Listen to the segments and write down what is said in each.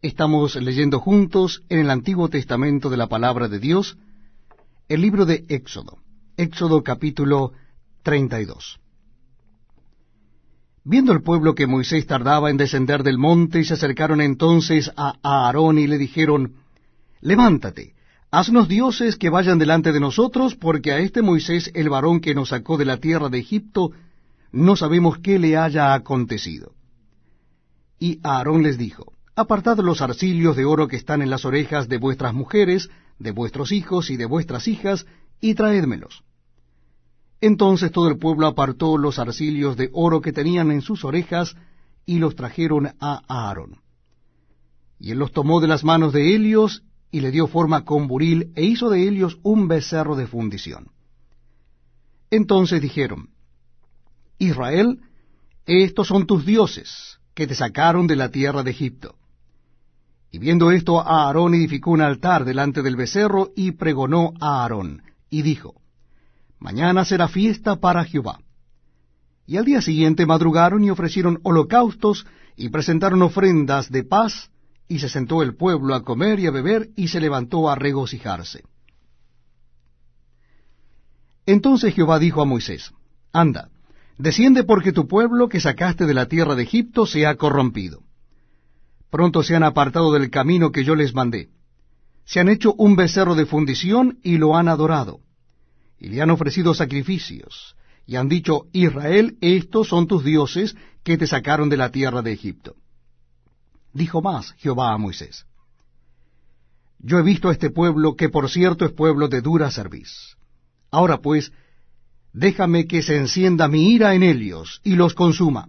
Estamos leyendo juntos en el Antiguo Testamento de la Palabra de Dios el libro de Éxodo. Éxodo capítulo 32. Viendo el pueblo que Moisés tardaba en descender del monte, se acercaron entonces a Aarón y le dijeron, Levántate, haznos dioses que vayan delante de nosotros, porque a este Moisés, el varón que nos sacó de la tierra de Egipto, no sabemos qué le haya acontecido. Y Aarón les dijo, Apartad los arcillos de oro que están en las orejas de vuestras mujeres, de vuestros hijos y de vuestras hijas, y traédmelos. Entonces todo el pueblo apartó los arcillos de oro que tenían en sus orejas, y los trajeron a Aarón. Y él los tomó de las manos de Helios, y le dio forma con buril, e hizo de Helios un becerro de fundición. Entonces dijeron, Israel, estos son tus dioses, que te sacaron de la tierra de Egipto. Y viendo esto, Aarón edificó un altar delante del becerro y pregonó a Aarón, y dijo, Mañana será fiesta para Jehová. Y al día siguiente madrugaron y ofrecieron holocaustos y presentaron ofrendas de paz, y se sentó el pueblo a comer y a beber, y se levantó a regocijarse. Entonces Jehová dijo a Moisés, Anda, desciende porque tu pueblo que sacaste de la tierra de Egipto se ha corrompido pronto se han apartado del camino que yo les mandé. Se han hecho un becerro de fundición y lo han adorado. Y le han ofrecido sacrificios. Y han dicho, Israel, estos son tus dioses que te sacaron de la tierra de Egipto. Dijo más Jehová a Moisés. Yo he visto a este pueblo, que por cierto es pueblo de dura cerviz. Ahora pues, déjame que se encienda mi ira en ellos, y los consuma,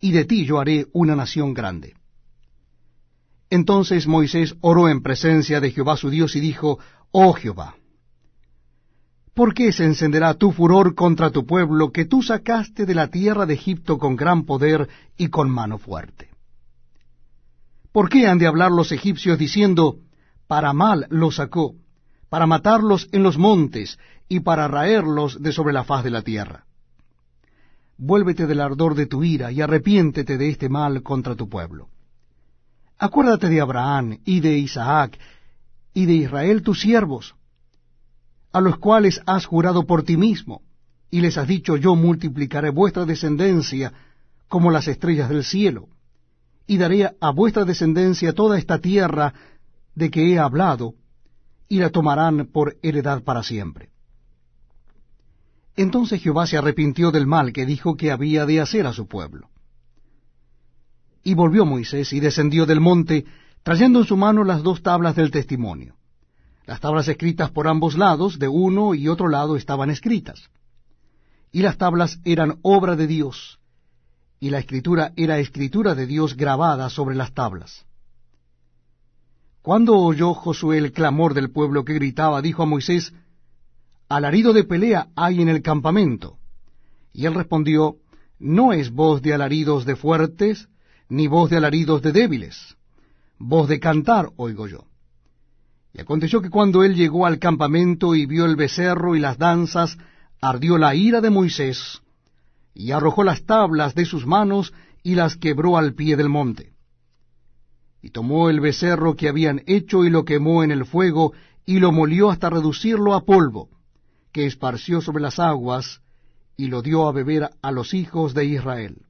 y de ti yo haré una nación grande. Entonces Moisés oró en presencia de Jehová su Dios y dijo, Oh Jehová, ¿por qué se encenderá tu furor contra tu pueblo que tú sacaste de la tierra de Egipto con gran poder y con mano fuerte? ¿Por qué han de hablar los egipcios diciendo, para mal los sacó, para matarlos en los montes y para raerlos de sobre la faz de la tierra? Vuélvete del ardor de tu ira y arrepiéntete de este mal contra tu pueblo. Acuérdate de Abraham y de Isaac y de Israel tus siervos, a los cuales has jurado por ti mismo, y les has dicho, yo multiplicaré vuestra descendencia como las estrellas del cielo, y daré a vuestra descendencia toda esta tierra de que he hablado, y la tomarán por heredad para siempre. Entonces Jehová se arrepintió del mal que dijo que había de hacer a su pueblo. Y volvió Moisés y descendió del monte, trayendo en su mano las dos tablas del testimonio. Las tablas escritas por ambos lados, de uno y otro lado, estaban escritas. Y las tablas eran obra de Dios, y la escritura era escritura de Dios grabada sobre las tablas. Cuando oyó Josué el clamor del pueblo que gritaba, dijo a Moisés, Alarido de pelea hay en el campamento. Y él respondió, No es voz de alaridos de fuertes, ni voz de alaridos de débiles, voz de cantar oigo yo. Y aconteció que cuando él llegó al campamento y vio el becerro y las danzas, ardió la ira de Moisés, y arrojó las tablas de sus manos y las quebró al pie del monte. Y tomó el becerro que habían hecho y lo quemó en el fuego, y lo molió hasta reducirlo a polvo, que esparció sobre las aguas, y lo dio a beber a los hijos de Israel.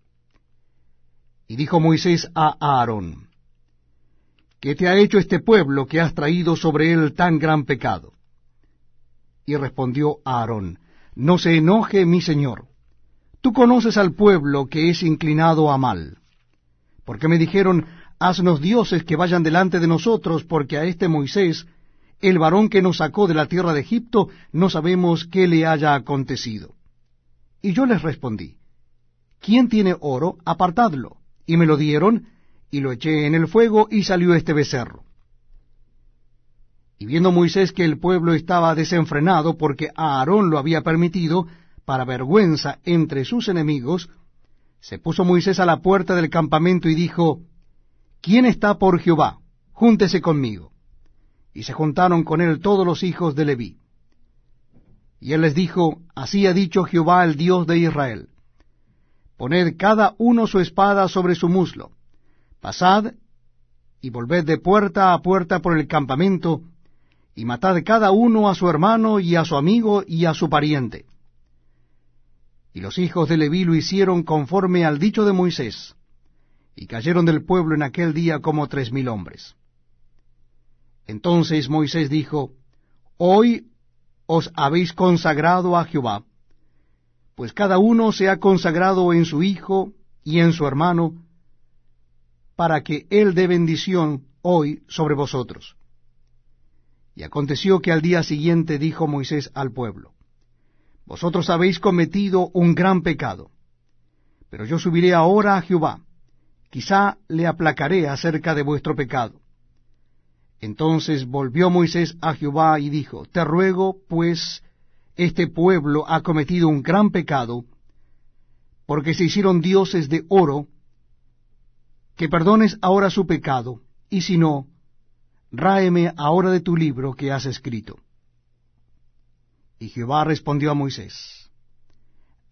Dijo Moisés a Aarón, ¿qué te ha hecho este pueblo que has traído sobre él tan gran pecado? Y respondió Aarón, no se enoje mi señor. Tú conoces al pueblo que es inclinado a mal. Porque me dijeron, haznos dioses que vayan delante de nosotros, porque a este Moisés, el varón que nos sacó de la tierra de Egipto, no sabemos qué le haya acontecido. Y yo les respondí, ¿quién tiene oro? Apartadlo. Y me lo dieron, y lo eché en el fuego, y salió este becerro. Y viendo Moisés que el pueblo estaba desenfrenado, porque Aarón lo había permitido, para vergüenza entre sus enemigos, se puso Moisés a la puerta del campamento y dijo, ¿Quién está por Jehová? Júntese conmigo. Y se juntaron con él todos los hijos de Leví. Y él les dijo, Así ha dicho Jehová el Dios de Israel. Poned cada uno su espada sobre su muslo. Pasad y volved de puerta a puerta por el campamento, y matad cada uno a su hermano y a su amigo y a su pariente. Y los hijos de Leví lo hicieron conforme al dicho de Moisés, y cayeron del pueblo en aquel día como tres mil hombres. Entonces Moisés dijo, Hoy os habéis consagrado a Jehová, pues cada uno se ha consagrado en su hijo y en su hermano, para que él dé bendición hoy sobre vosotros. Y aconteció que al día siguiente dijo Moisés al pueblo, Vosotros habéis cometido un gran pecado, pero yo subiré ahora a Jehová, quizá le aplacaré acerca de vuestro pecado. Entonces volvió Moisés a Jehová y dijo, Te ruego, pues, este pueblo ha cometido un gran pecado, porque se hicieron dioses de oro, que perdones ahora su pecado, y si no, ráeme ahora de tu libro que has escrito. Y Jehová respondió a Moisés,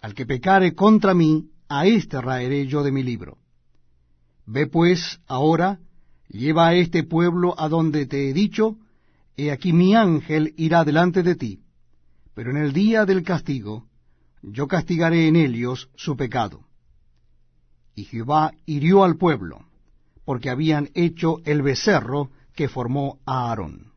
Al que pecare contra mí, a éste raeré yo de mi libro. Ve pues ahora, lleva a este pueblo a donde te he dicho, he aquí mi ángel irá delante de ti, pero en el día del castigo yo castigaré en ellos su pecado. Y Jehová hirió al pueblo, porque habían hecho el becerro que formó a Aarón.